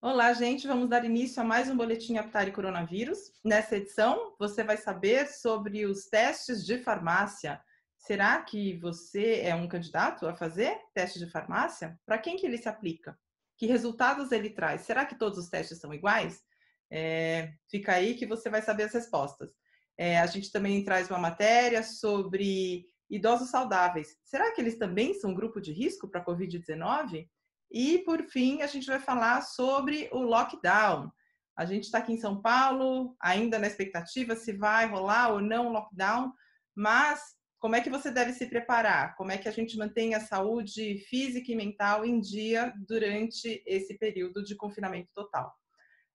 Olá, gente. Vamos dar início a mais um boletim Aptari Coronavírus. Nessa edição, você vai saber sobre os testes de farmácia. Será que você é um candidato a fazer teste de farmácia? Para quem que ele se aplica? Que resultados ele traz? Será que todos os testes são iguais? É, fica aí que você vai saber as respostas. É, a gente também traz uma matéria sobre idosos saudáveis. Será que eles também são grupo de risco para a Covid-19? E, por fim, a gente vai falar sobre o lockdown. A gente está aqui em São Paulo, ainda na expectativa se vai rolar ou não o lockdown, mas como é que você deve se preparar? Como é que a gente mantém a saúde física e mental em dia durante esse período de confinamento total?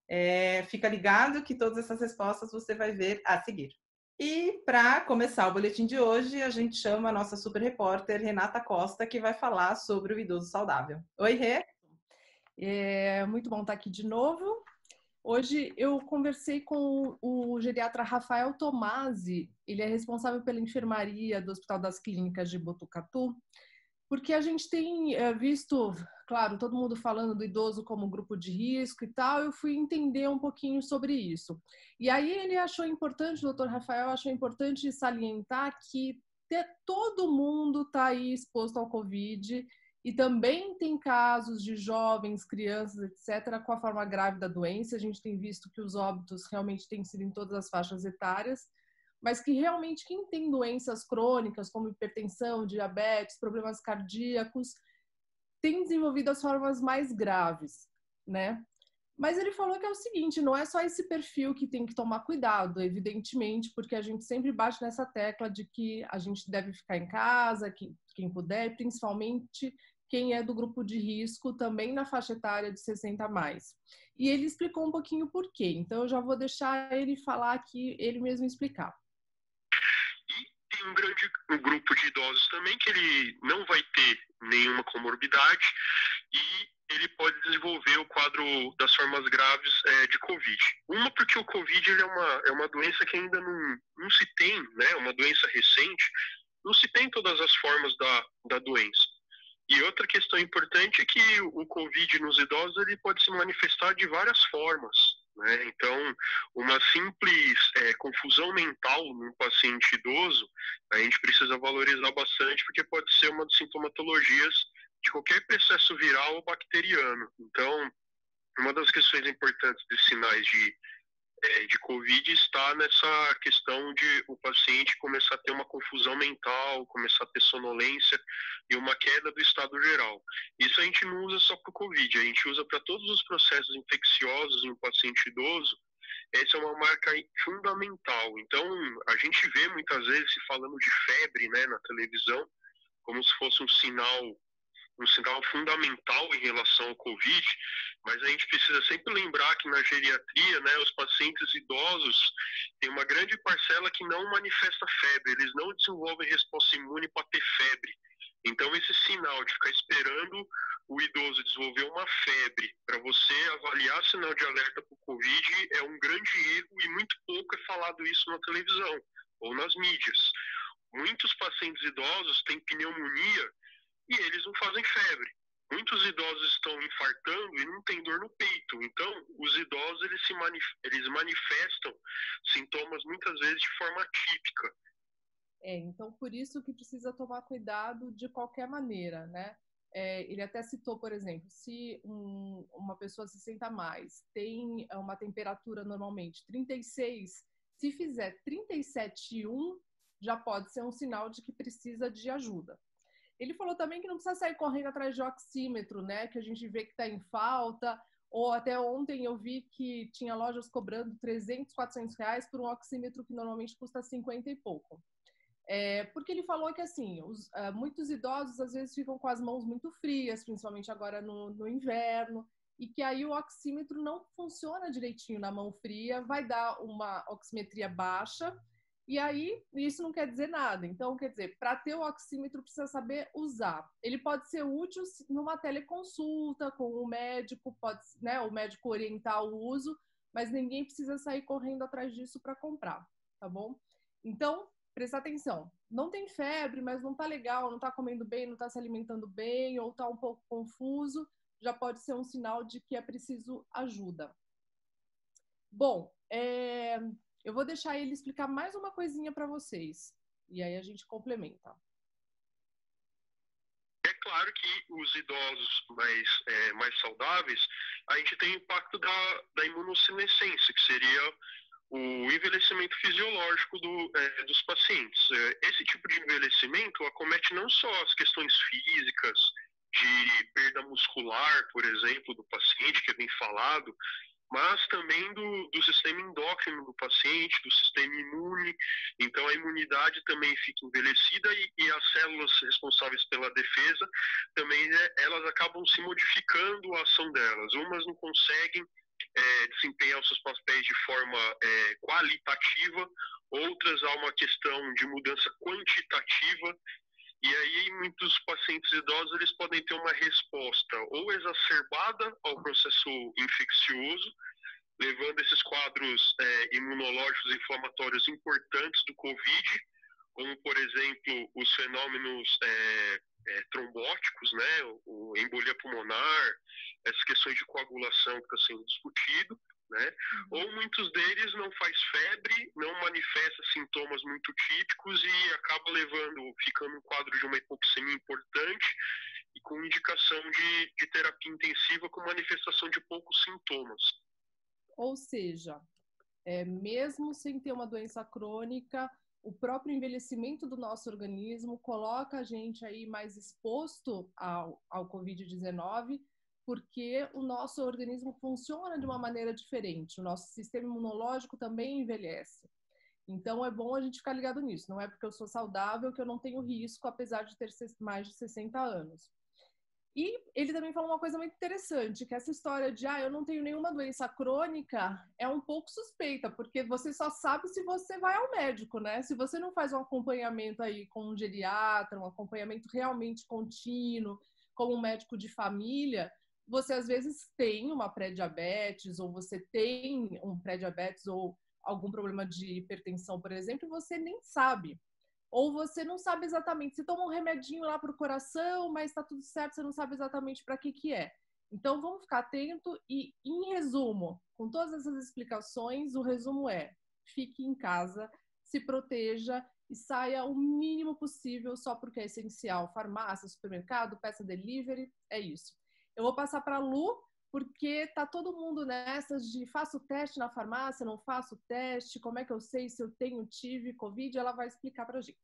É, fica ligado que todas essas respostas você vai ver a seguir. E para começar o boletim de hoje, a gente chama a nossa super repórter Renata Costa, que vai falar sobre o idoso saudável. Oi, Rê. É muito bom estar aqui de novo. Hoje eu conversei com o geriatra Rafael Tomasi, ele é responsável pela enfermaria do Hospital das Clínicas de Botucatu, porque a gente tem é, visto, claro, todo mundo falando do idoso como grupo de risco e tal, eu fui entender um pouquinho sobre isso. E aí ele achou importante, o doutor Rafael achou importante salientar que todo mundo está aí exposto ao Covid e também tem casos de jovens, crianças, etc., com a forma grave da doença. A gente tem visto que os óbitos realmente têm sido em todas as faixas etárias mas que realmente quem tem doenças crônicas, como hipertensão, diabetes, problemas cardíacos, tem desenvolvido as formas mais graves, né? Mas ele falou que é o seguinte, não é só esse perfil que tem que tomar cuidado, evidentemente, porque a gente sempre bate nessa tecla de que a gente deve ficar em casa, quem, quem puder, principalmente quem é do grupo de risco, também na faixa etária de 60 a mais. E ele explicou um pouquinho por quê. Então eu já vou deixar ele falar aqui, ele mesmo explicar um grande um grupo de idosos também que ele não vai ter nenhuma comorbidade e ele pode desenvolver o quadro das formas graves é, de Covid. Uma porque o Covid é, uma, é uma doença que ainda não, não se tem, né, uma doença recente, não se tem todas as formas da, da doença. E outra questão importante é que o Covid nos idosos ele pode se manifestar de várias formas. Né? Então, uma simples é, confusão mental num paciente idoso, a gente precisa valorizar bastante, porque pode ser uma das sintomatologias de qualquer processo viral ou bacteriano. Então, uma das questões importantes de sinais de é, de Covid está nessa questão de o paciente começar a ter uma confusão mental, começar a ter sonolência e uma queda do estado geral. Isso a gente não usa só para o Covid, a gente usa para todos os processos infecciosos em um paciente idoso. Essa é uma marca fundamental. Então, a gente vê muitas vezes se falando de febre né, na televisão, como se fosse um sinal um sinal fundamental em relação ao Covid, mas a gente precisa sempre lembrar que na geriatria, né, os pacientes idosos têm uma grande parcela que não manifesta febre, eles não desenvolvem resposta imune para ter febre. Então, esse sinal de ficar esperando o idoso desenvolver uma febre para você avaliar sinal de alerta para o Covid é um grande erro e muito pouco é falado isso na televisão ou nas mídias. Muitos pacientes idosos têm pneumonia e eles não fazem febre. Muitos idosos estão infartando e não têm dor no peito. Então, os idosos eles se manif eles manifestam sintomas muitas vezes de forma típica. É, então por isso que precisa tomar cuidado de qualquer maneira, né? É, ele até citou, por exemplo, se um, uma pessoa se senta mais, tem uma temperatura normalmente 36, se fizer 37,1, já pode ser um sinal de que precisa de ajuda. Ele falou também que não precisa sair correndo atrás de oxímetro, né? Que a gente vê que está em falta. Ou até ontem eu vi que tinha lojas cobrando 300, 400 reais por um oxímetro que normalmente custa 50 e pouco. É, porque ele falou que, assim, os, uh, muitos idosos às vezes ficam com as mãos muito frias, principalmente agora no, no inverno, e que aí o oxímetro não funciona direitinho na mão fria, vai dar uma oximetria baixa, e aí, isso não quer dizer nada. Então, quer dizer, para ter o oxímetro, precisa saber usar. Ele pode ser útil numa teleconsulta com o médico, pode, né, o médico orientar o uso, mas ninguém precisa sair correndo atrás disso para comprar, tá bom? Então, prestar atenção. Não tem febre, mas não tá legal, não tá comendo bem, não tá se alimentando bem, ou tá um pouco confuso, já pode ser um sinal de que é preciso ajuda. Bom, é... eu vou deixar ele explicar mais uma coisinha para vocês. E aí a gente complementa. É claro que os idosos mais, é, mais saudáveis, a gente tem o impacto da, da imunossenescência, que seria o envelhecimento fisiológico do, é, dos pacientes. É, esse tipo de envelhecimento acomete não só as questões físicas, de perda muscular, por exemplo, do paciente, que é bem falado, mas também do, do sistema endócrino do paciente, do sistema imune. Então, a imunidade também fica envelhecida e, e as células responsáveis pela defesa também né, elas acabam se modificando a ação delas. Umas não conseguem é, desempenhar os seus papéis de forma é, qualitativa, outras há uma questão de mudança quantitativa e aí, muitos pacientes idosos eles podem ter uma resposta ou exacerbada ao processo infeccioso, levando esses quadros é, imunológicos inflamatórios importantes do COVID, como, por exemplo, os fenômenos é, é, trombóticos, né, o, embolia pulmonar, essas questões de coagulação que está sendo discutido, né? Uhum. Ou muitos deles não faz febre, não manifesta sintomas muito típicos e acaba levando, ficando um quadro de uma hipoxemia importante e com indicação de, de terapia intensiva com manifestação de poucos sintomas. Ou seja, é, mesmo sem ter uma doença crônica, o próprio envelhecimento do nosso organismo coloca a gente aí mais exposto ao, ao Covid-19 porque o nosso organismo funciona de uma maneira diferente, o nosso sistema imunológico também envelhece. Então é bom a gente ficar ligado nisso. Não é porque eu sou saudável que eu não tenho risco, apesar de ter mais de 60 anos. E ele também falou uma coisa muito interessante, que essa história de ah, eu não tenho nenhuma doença crônica é um pouco suspeita, porque você só sabe se você vai ao médico, né? Se você não faz um acompanhamento aí com um geriatra, um acompanhamento realmente contínuo, como um médico de família, você às vezes tem uma pré-diabetes ou você tem um pré-diabetes ou algum problema de hipertensão, por exemplo, e você nem sabe. Ou você não sabe exatamente, você toma um remedinho lá para o coração, mas está tudo certo, você não sabe exatamente para que que é. Então vamos ficar atento e, em resumo, com todas essas explicações, o resumo é: fique em casa, se proteja e saia o mínimo possível só porque é essencial. Farmácia, supermercado, peça delivery, é isso. Eu vou passar para a Lu, porque tá todo mundo nessas de faço teste na farmácia, não faço teste, como é que eu sei se eu tenho, tive Covid? Ela vai explicar para a gente.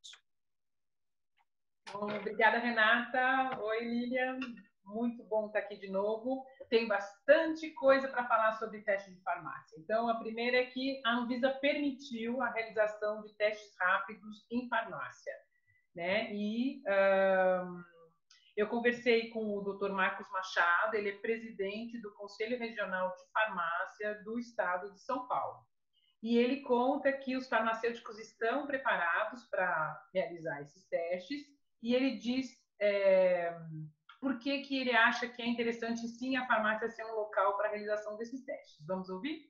Bom, obrigada, Renata. Oi, Lilian. Muito bom estar aqui de novo. Tem bastante coisa para falar sobre teste de farmácia. Então, a primeira é que a Anvisa permitiu a realização de testes rápidos em farmácia. Né? E. Um eu conversei com o Dr. Marcos Machado, ele é presidente do Conselho Regional de Farmácia do Estado de São Paulo. E ele conta que os farmacêuticos estão preparados para realizar esses testes e ele diz é, por que, que ele acha que é interessante sim a farmácia ser um local para a realização desses testes. Vamos ouvir?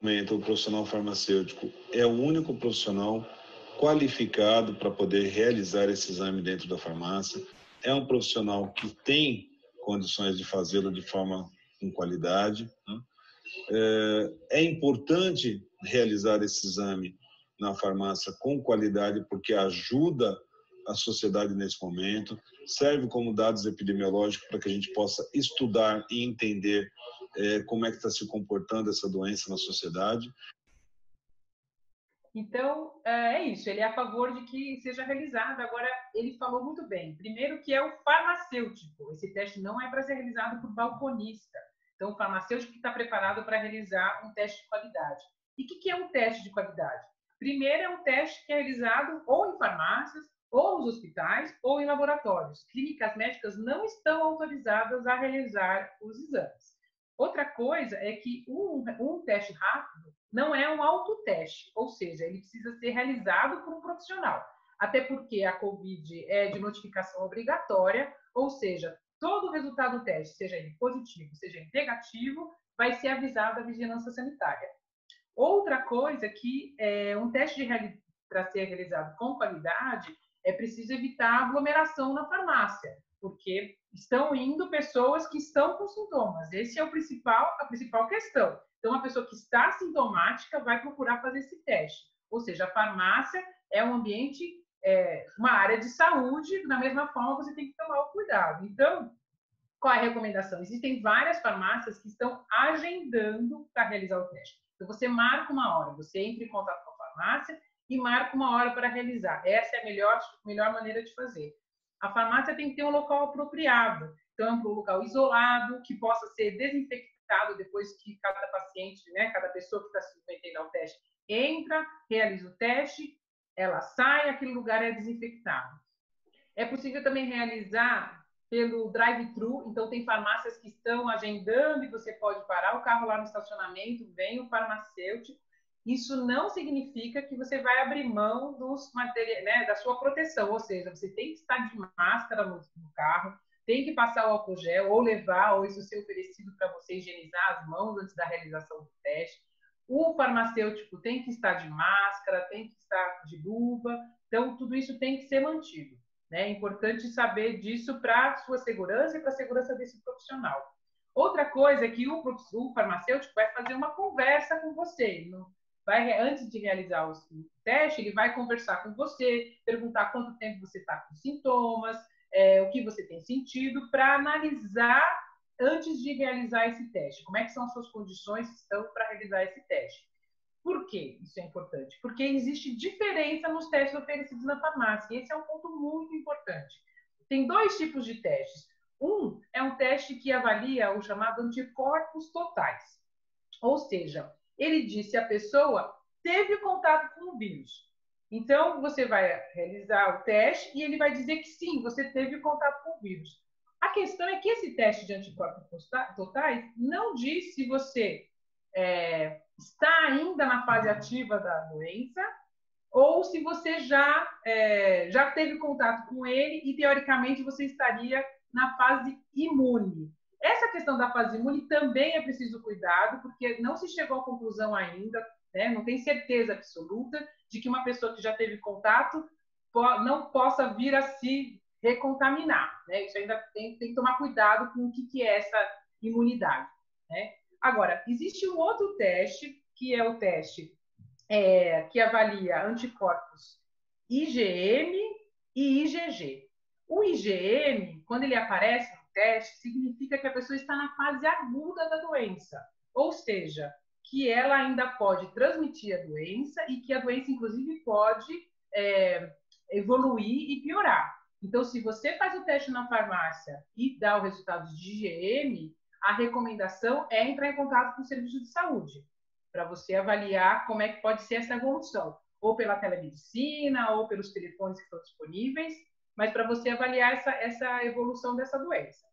O profissional farmacêutico é o único profissional qualificado para poder realizar esse exame dentro da farmácia é um profissional que tem condições de fazê-lo de forma com qualidade. Né? É, é importante realizar esse exame na farmácia com qualidade, porque ajuda a sociedade nesse momento, serve como dados epidemiológicos para que a gente possa estudar e entender é, como é que está se comportando essa doença na sociedade então, é, é isso, ele é a favor de que seja realizado. Agora, ele falou muito bem. Primeiro, que é o farmacêutico. Esse teste não é para ser realizado por balconista. Então, o farmacêutico que está preparado para realizar um teste de qualidade. E o que, que é um teste de qualidade? Primeiro, é um teste que é realizado ou em farmácias, ou nos hospitais, ou em laboratórios. Clínicas médicas não estão autorizadas a realizar os exames. Outra coisa é que um, um teste rápido não é um autoteste, ou seja, ele precisa ser realizado por um profissional. Até porque a COVID é de notificação obrigatória, ou seja, todo o resultado do teste, seja ele positivo, seja ele negativo, vai ser avisado à vigilância sanitária. Outra coisa que é, um teste para ser realizado com qualidade, é preciso evitar aglomeração na farmácia, porque estão indo pessoas que estão com sintomas. Esse é o principal, a principal questão. Então, a pessoa que está sintomática vai procurar fazer esse teste. Ou seja, a farmácia é um ambiente, é, uma área de saúde, da mesma forma você tem que tomar o cuidado. Então, qual é a recomendação? Existem várias farmácias que estão agendando para realizar o teste. Então, você marca uma hora, você entra em contato com a farmácia e marca uma hora para realizar. Essa é a melhor, melhor maneira de fazer. A farmácia tem que ter um local apropriado. Então, um local isolado, que possa ser desinfectado depois que cada paciente, né, cada pessoa que está se submetendo ao teste, entra, realiza o teste, ela sai, aquele lugar é desinfectado. É possível também realizar pelo drive-thru, então tem farmácias que estão agendando e você pode parar o carro lá no estacionamento, vem o farmacêutico. Isso não significa que você vai abrir mão dos materiais, né, da sua proteção, ou seja, você tem que estar de máscara no, no carro, tem que passar o álcool gel ou levar, ou isso ser oferecido para você higienizar as mãos antes da realização do teste. O farmacêutico tem que estar de máscara, tem que estar de luva, então tudo isso tem que ser mantido. Né? É importante saber disso para sua segurança e para a segurança desse profissional. Outra coisa é que o, o farmacêutico vai fazer uma conversa com você. Vai, antes de realizar o teste, ele vai conversar com você, perguntar quanto tempo você está com sintomas, é, o que você tem sentido, para analisar antes de realizar esse teste. Como é que são as suas condições estão para realizar esse teste? Por que isso é importante? Porque existe diferença nos testes oferecidos na farmácia. Esse é um ponto muito importante. Tem dois tipos de testes. Um é um teste que avalia o chamado anticorpos totais. Ou seja, ele diz se a pessoa teve contato com o vírus. Então, você vai realizar o teste e ele vai dizer que sim, você teve contato com o vírus. A questão é que esse teste de anticorpos totais não diz se você é, está ainda na fase ativa da doença ou se você já, é, já teve contato com ele e, teoricamente, você estaria na fase imune. Essa questão da fase imune também é preciso cuidado, porque não se chegou à conclusão ainda, né, não tem certeza absoluta de que uma pessoa que já teve contato não possa vir a se recontaminar. Né? Isso ainda tem, tem, que tomar cuidado com o que, que é essa imunidade. Né? Agora, existe um outro teste, que é o teste é, que avalia anticorpos IgM e IgG. O IgM, quando ele aparece no teste, significa que a pessoa está na fase aguda da doença, ou seja, que ela ainda pode transmitir a doença e que a doença, inclusive, pode é, evoluir e piorar. Então, se você faz o teste na farmácia e dá o resultado de IgM, a recomendação é entrar em contato com o serviço de saúde, para você avaliar como é que pode ser essa evolução, ou pela telemedicina, ou pelos telefones que estão disponíveis, mas para você avaliar essa, essa evolução dessa doença.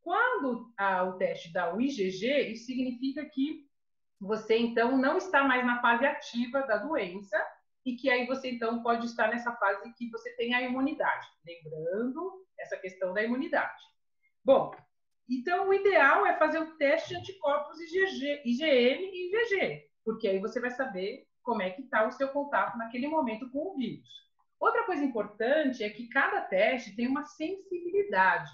Quando ah, o teste dá o IgG, isso significa que você então não está mais na fase ativa da doença e que aí você então pode estar nessa fase que você tem a imunidade. Lembrando essa questão da imunidade. Bom, então, o ideal é fazer o teste de anticorpos IgG, IgM e IgG, porque aí você vai saber como é que está o seu contato naquele momento com o vírus. Outra coisa importante é que cada teste tem uma sensibilidade,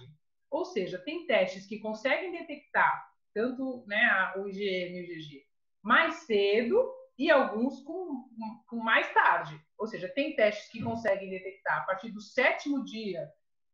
ou seja, tem testes que conseguem detectar tanto né, o IgM e o IgG mais cedo e alguns com, com mais tarde. Ou seja, tem testes que conseguem detectar a partir do sétimo dia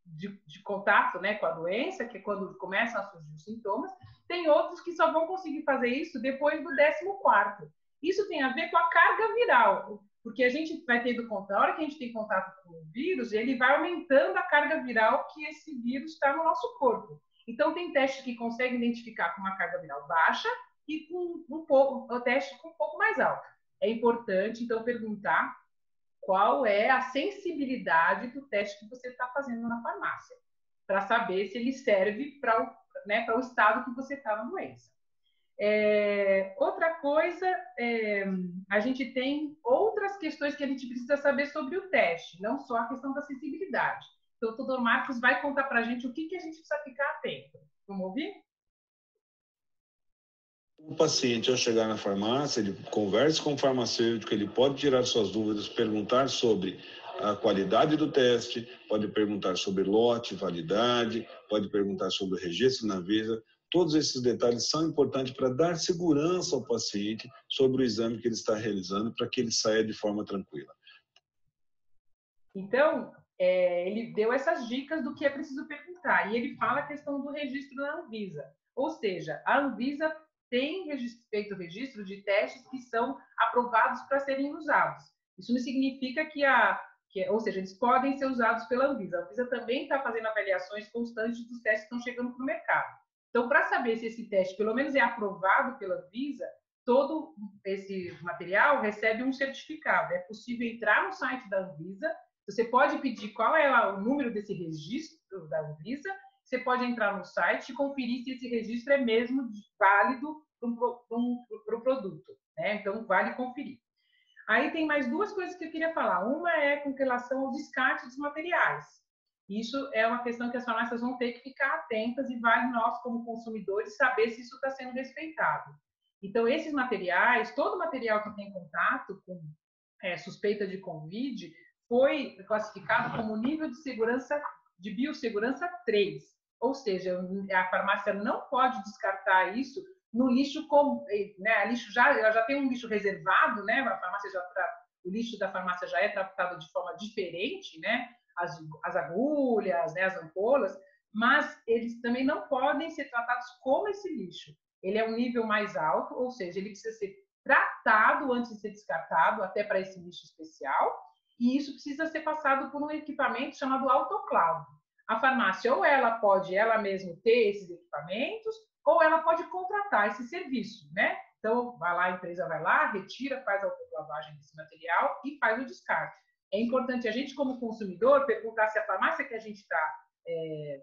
de, de, contato né, com a doença, que é quando começam a surgir os sintomas, tem outros que só vão conseguir fazer isso depois do 14. Isso tem a ver com a carga viral, porque a gente vai tendo contato, a hora que a gente tem contato com o vírus, ele vai aumentando a carga viral que esse vírus está no nosso corpo. Então, tem testes que conseguem identificar com uma carga viral baixa e com um pouco, o teste com um pouco mais alta. É importante, então, perguntar qual é a sensibilidade do teste que você está fazendo na farmácia, para saber se ele serve para o, né, o estado que você está na doença. É, outra coisa, é, a gente tem outras questões que a gente precisa saber sobre o teste, não só a questão da sensibilidade. Então, o doutor Marcos vai contar para a gente o que, que a gente precisa ficar atento. Vamos ouvir? O paciente, ao chegar na farmácia, ele conversa com o farmacêutico, ele pode tirar suas dúvidas, perguntar sobre a qualidade do teste, pode perguntar sobre lote, validade, pode perguntar sobre o registro na Visa. Todos esses detalhes são importantes para dar segurança ao paciente sobre o exame que ele está realizando, para que ele saia de forma tranquila. Então, é, ele deu essas dicas do que é preciso perguntar. E ele fala a questão do registro na Anvisa. Ou seja, a Anvisa tem feito registro de testes que são aprovados para serem usados. Isso não significa que a. Que, ou seja, eles podem ser usados pela Anvisa. A Anvisa também está fazendo avaliações constantes dos testes que estão chegando para o mercado. Então, para saber se esse teste, pelo menos, é aprovado pela Anvisa, todo esse material recebe um certificado. É possível entrar no site da Anvisa você pode pedir qual é o número desse registro da Anvisa, você pode entrar no site e conferir se esse registro é mesmo válido para um, um, produto. Né? Então, vale conferir. Aí tem mais duas coisas que eu queria falar. Uma é com relação ao descarte dos materiais. Isso é uma questão que as farmácias vão ter que ficar atentas e vale nós, como consumidores, saber se isso está sendo respeitado. Então, esses materiais, todo material que tem contato com é, suspeita de Covid, foi classificado como nível de segurança de biossegurança 3. Ou seja, a farmácia não pode descartar isso no lixo com, né, lixo já já tem um lixo reservado, né? A farmácia já o lixo da farmácia já é tratado de forma diferente, né? As, as agulhas, né, as ampolas, mas eles também não podem ser tratados como esse lixo. Ele é um nível mais alto, ou seja, ele precisa ser tratado antes de ser descartado, até para esse lixo especial e isso precisa ser passado por um equipamento chamado autoclave. A farmácia ou ela pode ela mesma ter esses equipamentos, ou ela pode contratar esse serviço, né? Então, vai lá, a empresa vai lá, retira, faz a autoclavagem desse material e faz o descarte. É importante a gente, como consumidor, perguntar se a farmácia que a gente está é,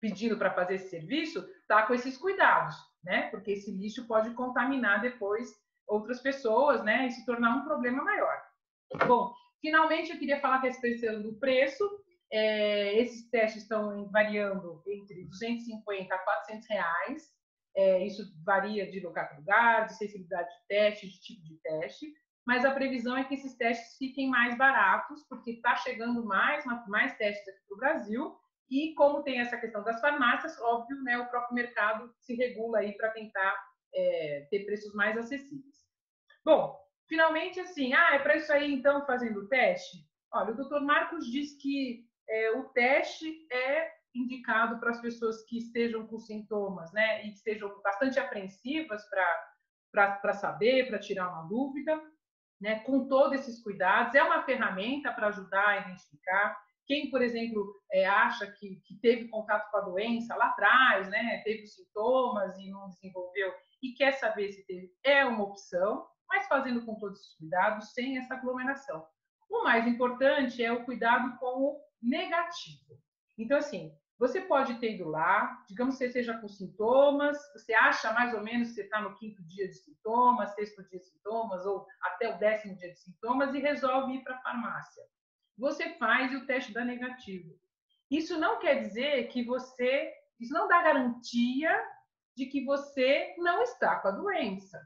pedindo para fazer esse serviço está com esses cuidados, né? Porque esse lixo pode contaminar depois outras pessoas, né? E se tornar um problema maior. Bom, finalmente eu queria falar a respeito do preço. É, esses testes estão variando entre 250 a 400 reais. É, isso varia de lugar para lugar, de sensibilidade de teste, de tipo de teste. Mas a previsão é que esses testes fiquem mais baratos, porque está chegando mais, mais testes aqui para o Brasil. E como tem essa questão das farmácias, óbvio, né, o próprio mercado se regula aí para tentar é, ter preços mais acessíveis. Bom, Finalmente, assim, ah, é para isso aí então fazendo o teste? Olha, o doutor Marcos diz que é, o teste é indicado para as pessoas que estejam com sintomas, né, e que estejam bastante apreensivas para saber, para tirar uma dúvida, né, com todos esses cuidados. É uma ferramenta para ajudar a identificar. Quem, por exemplo, é, acha que, que, teve contato com a doença lá atrás, né, teve sintomas e não desenvolveu, e quer saber se teve, é uma opção mas fazendo com todos os cuidados, sem essa aglomeração. O mais importante é o cuidado com o negativo. Então, assim, você pode ter ido lá, digamos que você seja com sintomas, você acha mais ou menos que você está no quinto dia de sintomas, sexto dia de sintomas, ou até o décimo dia de sintomas, e resolve ir para a farmácia. Você faz e o teste dá negativo. Isso não quer dizer que você. Isso não dá garantia de que você não está com a doença.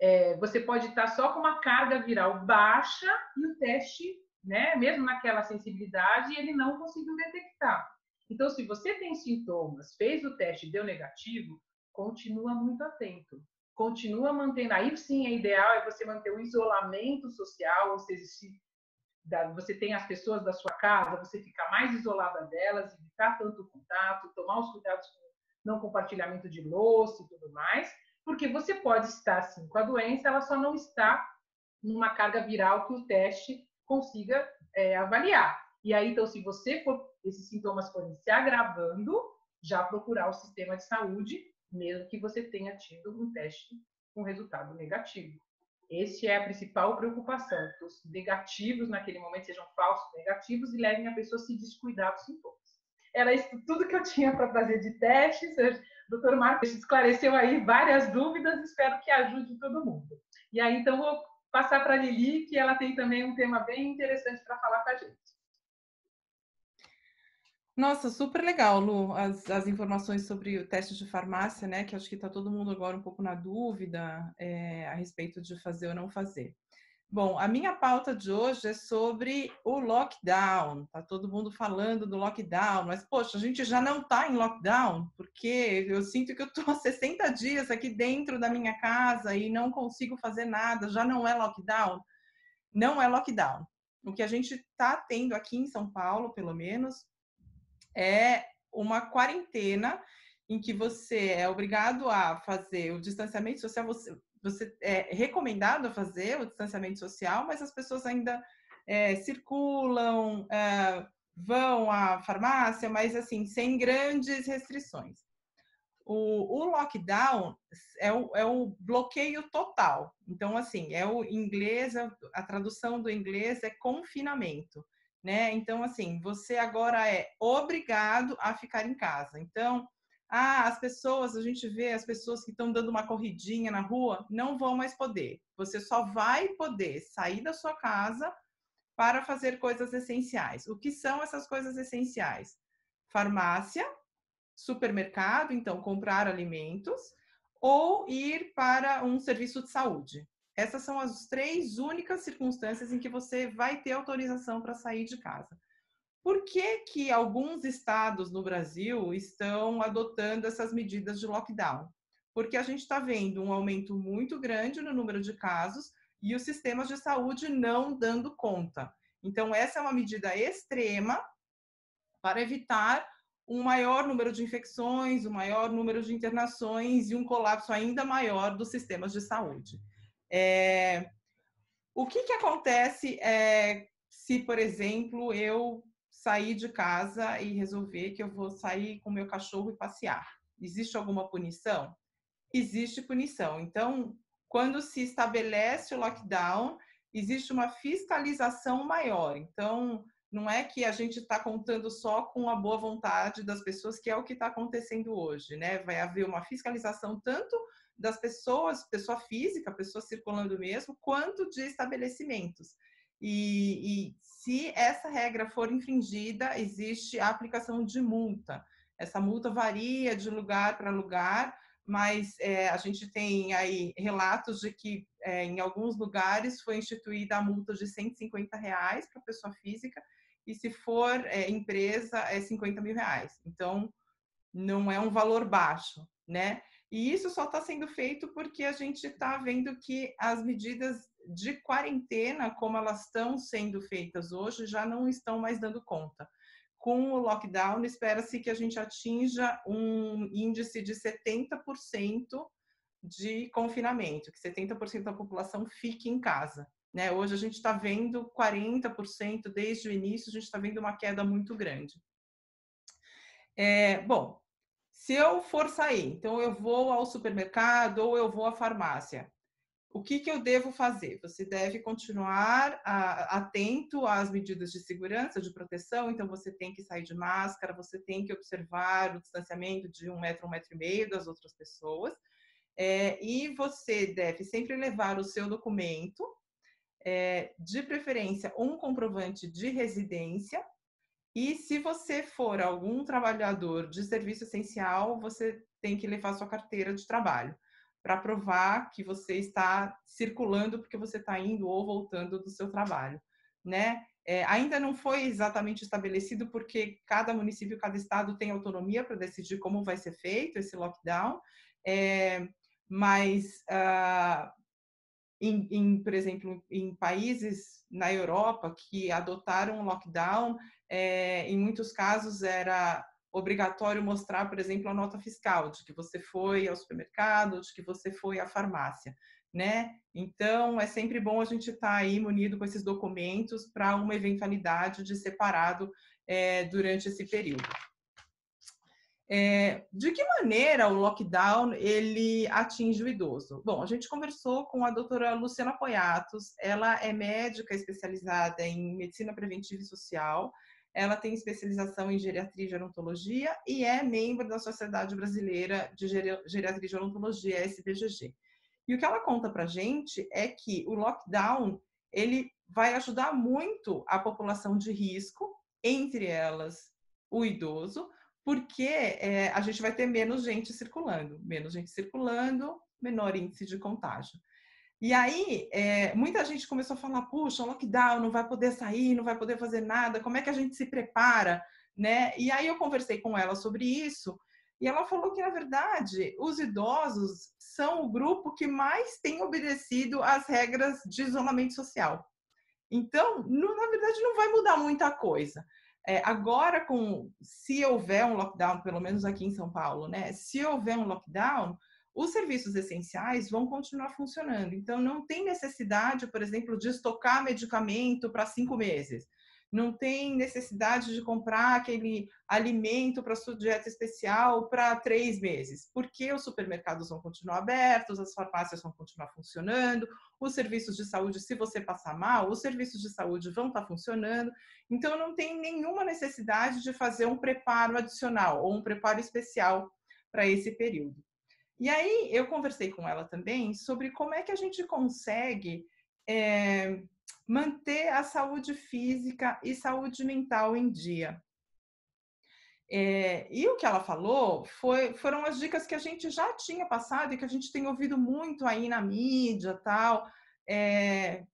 É, você pode estar só com uma carga viral baixa e o teste, né, mesmo naquela sensibilidade, ele não conseguiu detectar. Então, se você tem sintomas, fez o teste e deu negativo, continua muito atento. Continua mantendo. Aí sim, é ideal é você manter o isolamento social, ou seja, se você tem as pessoas da sua casa, você fica mais isolada delas, evitar tanto contato, tomar os cuidados com não compartilhamento de louça e tudo mais porque você pode estar sim com a doença, ela só não está numa carga viral que o teste consiga é, avaliar. E aí, então, se você for, esses sintomas forem se agravando, já procurar o sistema de saúde, mesmo que você tenha tido um teste com resultado negativo. Esse é a principal preocupação, que os negativos naquele momento sejam falsos negativos e levem a pessoa a se descuidar dos sintomas. Era isso tudo que eu tinha para trazer de testes doutor Marcos esclareceu aí várias dúvidas, espero que ajude todo mundo. E aí, então, vou passar para a Lili, que ela tem também um tema bem interessante para falar com a gente. Nossa, super legal, Lu, as, as informações sobre o teste de farmácia, né? Que acho que está todo mundo agora um pouco na dúvida é, a respeito de fazer ou não fazer. Bom, a minha pauta de hoje é sobre o lockdown. Tá todo mundo falando do lockdown, mas poxa, a gente já não está em lockdown, porque eu sinto que eu estou há 60 dias aqui dentro da minha casa e não consigo fazer nada. Já não é lockdown? Não é lockdown. O que a gente está tendo aqui em São Paulo, pelo menos, é uma quarentena em que você é obrigado a fazer o distanciamento social, você, você é recomendado fazer o distanciamento social, mas as pessoas ainda é, circulam, é, vão à farmácia, mas assim, sem grandes restrições. O, o lockdown é o, é o, bloqueio total. Então, assim, é o inglês, a tradução do inglês é confinamento né? Então, assim, você agora é obrigado a ficar em casa. Então, ah, as pessoas, a gente vê as pessoas que estão dando uma corridinha na rua, não vão mais poder. Você só vai poder sair da sua casa para fazer coisas essenciais. O que são essas coisas essenciais? Farmácia, supermercado, então comprar alimentos, ou ir para um serviço de saúde. Essas são as três únicas circunstâncias em que você vai ter autorização para sair de casa. Por que, que alguns estados no Brasil estão adotando essas medidas de lockdown? Porque a gente está vendo um aumento muito grande no número de casos e os sistemas de saúde não dando conta. Então, essa é uma medida extrema para evitar um maior número de infecções, um maior número de internações e um colapso ainda maior dos sistemas de saúde. É, o que, que acontece é, se, por exemplo, eu sair de casa e resolver que eu vou sair com meu cachorro e passear? Existe alguma punição? Existe punição. Então, quando se estabelece o lockdown, existe uma fiscalização maior. Então, não é que a gente está contando só com a boa vontade das pessoas, que é o que está acontecendo hoje, né? Vai haver uma fiscalização tanto das pessoas, pessoa física, pessoa circulando mesmo, quanto de estabelecimentos. E, e, se essa regra for infringida, existe a aplicação de multa. Essa multa varia de lugar para lugar, mas é, a gente tem aí relatos de que é, em alguns lugares foi instituída a multa de 150 reais para pessoa física e se for é, empresa é 50 mil reais. Então não é um valor baixo, né? E isso só está sendo feito porque a gente está vendo que as medidas de quarentena, como elas estão sendo feitas hoje, já não estão mais dando conta. Com o lockdown, espera-se que a gente atinja um índice de 70% de confinamento, que 70% da população fique em casa. Né? Hoje a gente está vendo 40%, desde o início, a gente está vendo uma queda muito grande. É, bom, se eu for sair, então eu vou ao supermercado ou eu vou à farmácia, o que, que eu devo fazer? Você deve continuar a, atento às medidas de segurança, de proteção, então você tem que sair de máscara, você tem que observar o distanciamento de um metro, um metro e meio das outras pessoas, é, e você deve sempre levar o seu documento, é, de preferência um comprovante de residência, e se você for algum trabalhador de serviço essencial, você tem que levar sua carteira de trabalho para provar que você está circulando porque você está indo ou voltando do seu trabalho, né? É, ainda não foi exatamente estabelecido porque cada município, cada estado tem autonomia para decidir como vai ser feito esse lockdown, é, mas uh, em, em, por exemplo, em países na Europa que adotaram lockdown, é, em muitos casos era obrigatório mostrar, por exemplo, a nota fiscal de que você foi ao supermercado, de que você foi à farmácia, né? Então, é sempre bom a gente estar tá aí munido com esses documentos para uma eventualidade de separado é, durante esse período. É, de que maneira o lockdown ele atinge o idoso? Bom, a gente conversou com a doutora Luciana Poiatos, ela é médica especializada em medicina preventiva e social, ela tem especialização em geriatria e gerontologia e é membro da Sociedade Brasileira de Geriatria e Gerontologia, SBGG. E o que ela conta para gente é que o lockdown ele vai ajudar muito a população de risco, entre elas o idoso, porque é, a gente vai ter menos gente circulando, menos gente circulando, menor índice de contágio. E aí, é, muita gente começou a falar: puxa, lockdown, não vai poder sair, não vai poder fazer nada, como é que a gente se prepara? Né? E aí eu conversei com ela sobre isso, e ela falou que, na verdade, os idosos são o grupo que mais tem obedecido às regras de isolamento social. Então, na verdade, não vai mudar muita coisa. É, agora, com se houver um lockdown, pelo menos aqui em São Paulo, né? Se houver um lockdown, os serviços essenciais vão continuar funcionando. Então, não tem necessidade, por exemplo, de estocar medicamento para cinco meses. Não tem necessidade de comprar aquele alimento para sua dieta especial para três meses, porque os supermercados vão continuar abertos, as farmácias vão continuar funcionando, os serviços de saúde, se você passar mal, os serviços de saúde vão estar funcionando. Então, não tem nenhuma necessidade de fazer um preparo adicional ou um preparo especial para esse período. E aí eu conversei com ela também sobre como é que a gente consegue é, manter a saúde física e saúde mental em dia. É, e o que ela falou foi, foram as dicas que a gente já tinha passado e que a gente tem ouvido muito aí na mídia tal, é,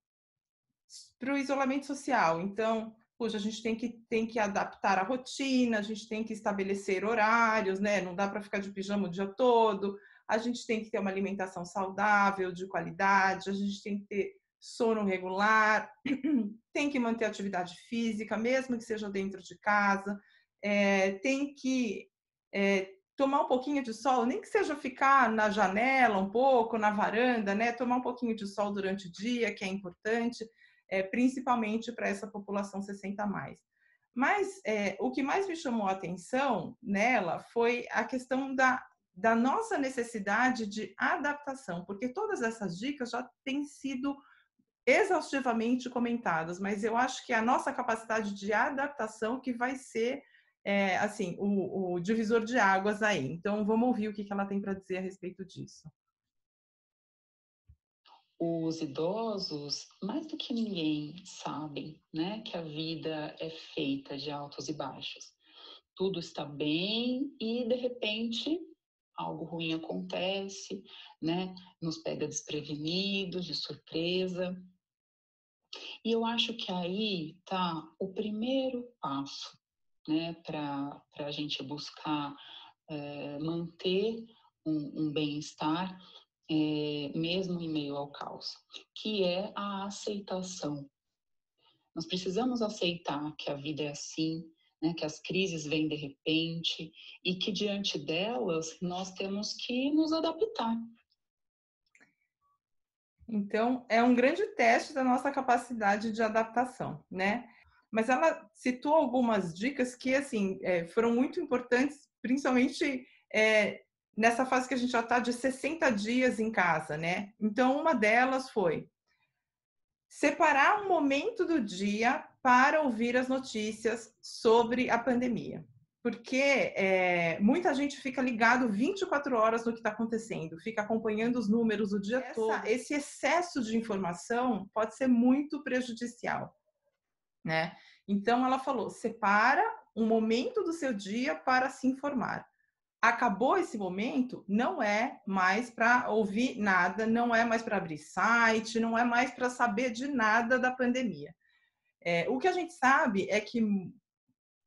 para o isolamento social. Então, puxa, a gente tem que, tem que adaptar a rotina, a gente tem que estabelecer horários, né? Não dá para ficar de pijama o dia todo, a gente tem que ter uma alimentação saudável, de qualidade, a gente tem que ter sono regular, tem que manter atividade física, mesmo que seja dentro de casa, é, tem que é, tomar um pouquinho de sol, nem que seja ficar na janela um pouco, na varanda, né? Tomar um pouquinho de sol durante o dia, que é importante, é, principalmente para essa população 60 a mais. Mas é, o que mais me chamou a atenção nela foi a questão da da nossa necessidade de adaptação, porque todas essas dicas já têm sido exaustivamente comentadas, mas eu acho que a nossa capacidade de adaptação que vai ser é, assim o, o, divisor de águas aí. Então vamos ouvir o que, que ela tem para dizer a respeito disso. Os idosos, mais do que ninguém, sabem né, que a vida é feita de altos e baixos. Tudo está bem e, de repente, algo ruim acontece, né? Nos pega desprevenidos, de surpresa. E eu acho que aí tá o primeiro passo, né, para a gente buscar é, manter um, um bem-estar, é, mesmo em meio ao caos, que é a aceitação. Nós precisamos aceitar que a vida é assim, né, que as crises vêm de repente e que diante delas nós temos que nos adaptar. Então, é um grande teste da nossa capacidade de adaptação, né? Mas ela citou algumas dicas que, assim, é, foram muito importantes, principalmente é, nessa fase que a gente já está de 60 dias em casa, né? Então, uma delas foi separar um momento do dia para ouvir as notícias sobre a pandemia. Porque é, muita gente fica ligado 24 horas no que está acontecendo, fica acompanhando os números o dia Essa, todo. Esse excesso de informação pode ser muito prejudicial, né? Então ela falou: separa um momento do seu dia para se informar. Acabou esse momento, não é mais para ouvir nada, não é mais para abrir site, não é mais para saber de nada da pandemia. É, o que a gente sabe é que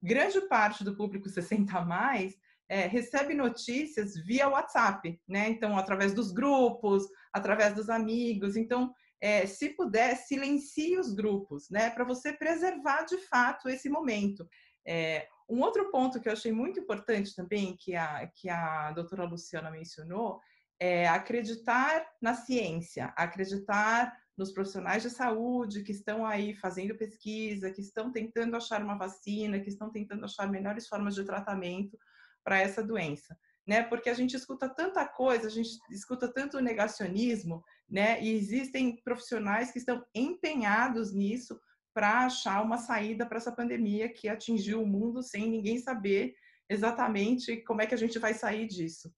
grande parte do público 60 a mais é, recebe notícias via WhatsApp, né? Então, através dos grupos, através dos amigos. Então, é, se puder, silencie os grupos, né? Para você preservar de fato esse momento. É, um outro ponto que eu achei muito importante também, que a, que a doutora Luciana mencionou, é acreditar na ciência, acreditar nos profissionais de saúde que estão aí fazendo pesquisa, que estão tentando achar uma vacina, que estão tentando achar melhores formas de tratamento para essa doença, né? Porque a gente escuta tanta coisa, a gente escuta tanto negacionismo, né? E existem profissionais que estão empenhados nisso para achar uma saída para essa pandemia que atingiu o mundo sem ninguém saber exatamente como é que a gente vai sair disso,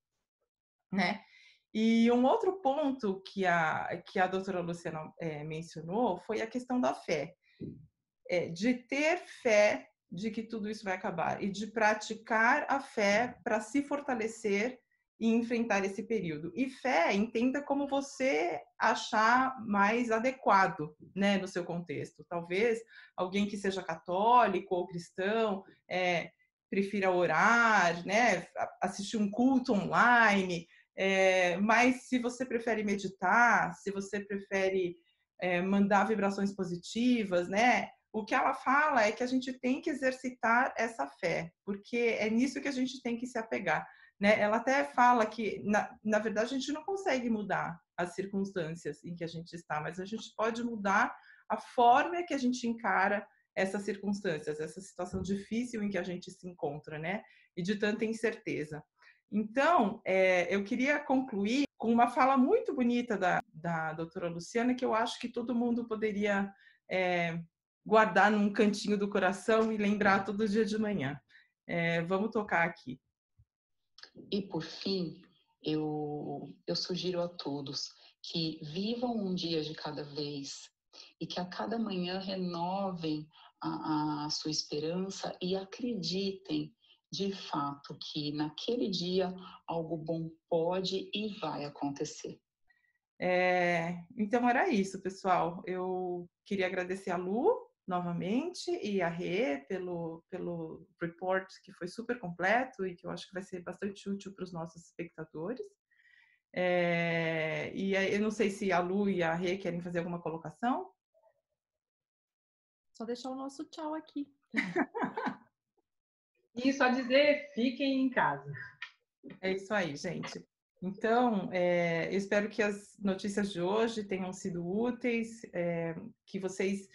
né? E um outro ponto que a, que a doutora Luciana é, mencionou foi a questão da fé. É, de ter fé de que tudo isso vai acabar e de praticar a fé para se fortalecer e enfrentar esse período. E fé, entenda como você achar mais adequado, né, no seu contexto. Talvez alguém que seja católico ou cristão é, prefira orar, né, assistir um culto online. É, mas se você prefere meditar, se você prefere é, mandar vibrações positivas, né, o que ela fala é que a gente tem que exercitar essa fé, porque é nisso que a gente tem que se apegar. Né? Ela até fala que, na, na verdade, a gente não consegue mudar as circunstâncias em que a gente está, mas a gente pode mudar a forma que a gente encara essas circunstâncias, essa situação difícil em que a gente se encontra, né? E de tanta incerteza. Então, é, eu queria concluir com uma fala muito bonita da, da doutora Luciana, que eu acho que todo mundo poderia é, guardar num cantinho do coração e lembrar todo dia de manhã. É, vamos tocar aqui. E por fim, eu, eu sugiro a todos que vivam um dia de cada vez e que a cada manhã renovem a, a sua esperança e acreditem de fato que naquele dia algo bom pode e vai acontecer. É, então era isso, pessoal. Eu queria agradecer a Lu novamente e a Rê pelo, pelo report que foi super completo e que eu acho que vai ser bastante útil para os nossos espectadores. É, e eu não sei se a Lu e a Rê querem fazer alguma colocação. Só deixar o nosso tchau aqui. e só dizer, fiquem em casa. É isso aí, gente. Então, é, eu espero que as notícias de hoje tenham sido úteis, é, que vocês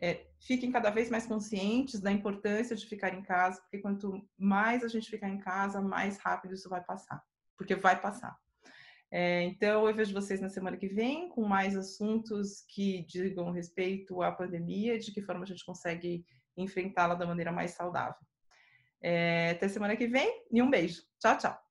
é, fiquem cada vez mais conscientes da importância de ficar em casa, porque quanto mais a gente ficar em casa, mais rápido isso vai passar, porque vai passar. É, então, eu vejo vocês na semana que vem com mais assuntos que digam respeito à pandemia, de que forma a gente consegue enfrentá-la da maneira mais saudável. É, até semana que vem e um beijo. Tchau, tchau.